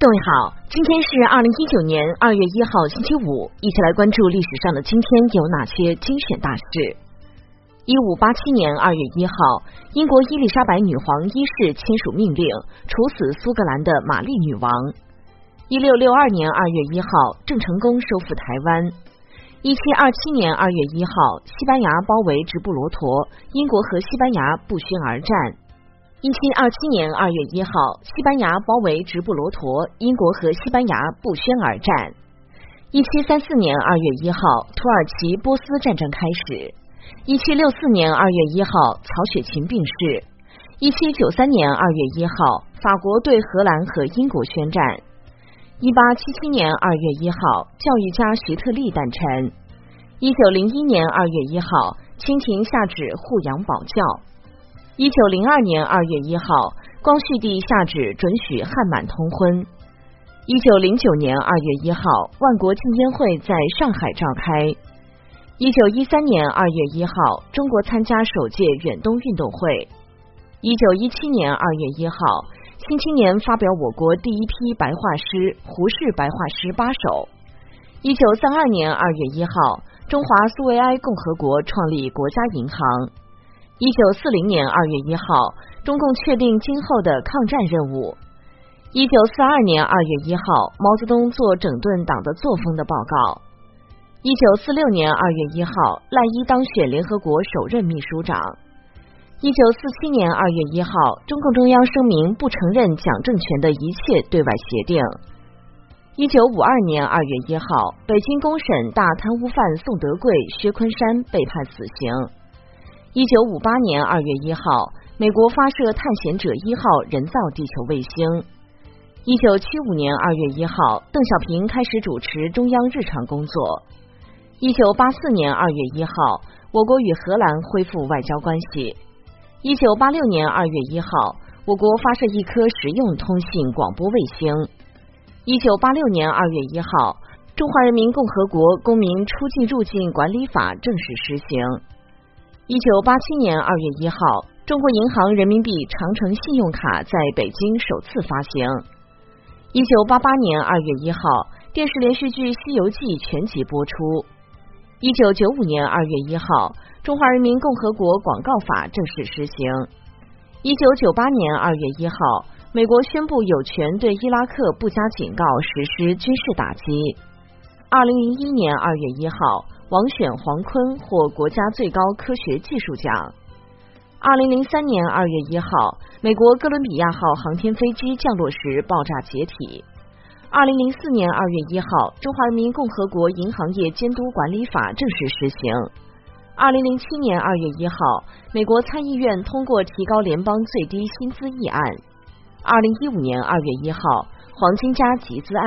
各位好，今天是二零一九年二月一号星期五，一起来关注历史上的今天有哪些精选大事。一五八七年二月一号，英国伊丽莎白女皇一世签署命令，处死苏格兰的玛丽女王。一六六二年二月一号，郑成功收复台湾。一七二七年二月一号，西班牙包围直布罗陀，英国和西班牙不宣而战。一七二七年二月一号，西班牙包围直布罗陀，英国和西班牙不宣而战。一七三四年二月一号，土耳其波斯战争开始。一七六四年二月一号，曹雪芹病逝。一七九三年二月一号，法国对荷兰和英国宣战。一八七七年二月一号，教育家徐特立诞辰。一九零一年二月一号，清廷下旨护养保教。一九零二年二月一号，光绪帝下旨准许汉满通婚。一九零九年二月一号，万国禁烟会在上海召开。一九一三年二月一号，中国参加首届远东运动会。一九一七年二月一号，新青年发表我国第一批白话诗，胡适白话诗八首。一九三二年二月一号，中华苏维埃共和国创立国家银行。一九四零年二月一号，中共确定今后的抗战任务。一九四二年二月一号，毛泽东做整顿党的作风的报告。一九四六年二月一号，赖伊当选联合国首任秘书长。一九四七年二月一号，中共中央声明不承认蒋政权的一切对外协定。一九五二年二月一号，北京公审大贪污犯宋德贵、薛昆山被判死刑。一九五八年二月一号，美国发射探险者一号人造地球卫星。一九七五年二月一号，邓小平开始主持中央日常工作。一九八四年二月一号，我国与荷兰恢复外交关系。一九八六年二月一号，我国发射一颗实用通信广播卫星。一九八六年二月一号，中华人民共和国公民出境入境管理法正式实行。一九八七年二月一号，中国银行人民币长城信用卡在北京首次发行。一九八八年二月一号，电视连续剧《西游记》全集播出。一九九五年二月一号，中华人民共和国广告法正式施行。一九九八年二月一号，美国宣布有权对伊拉克不加警告实施军事打击。二零零一年二月一号。王选黄坤获国家最高科学技术奖。二零零三年二月一号，美国哥伦比亚号航天飞机降落时爆炸解体。二零零四年二月一号，中华人民共和国银行业监督管理法正式实行。二零零七年二月一号，美国参议院通过提高联邦最低薪资议案。二零一五年二月一号，黄金家集资案。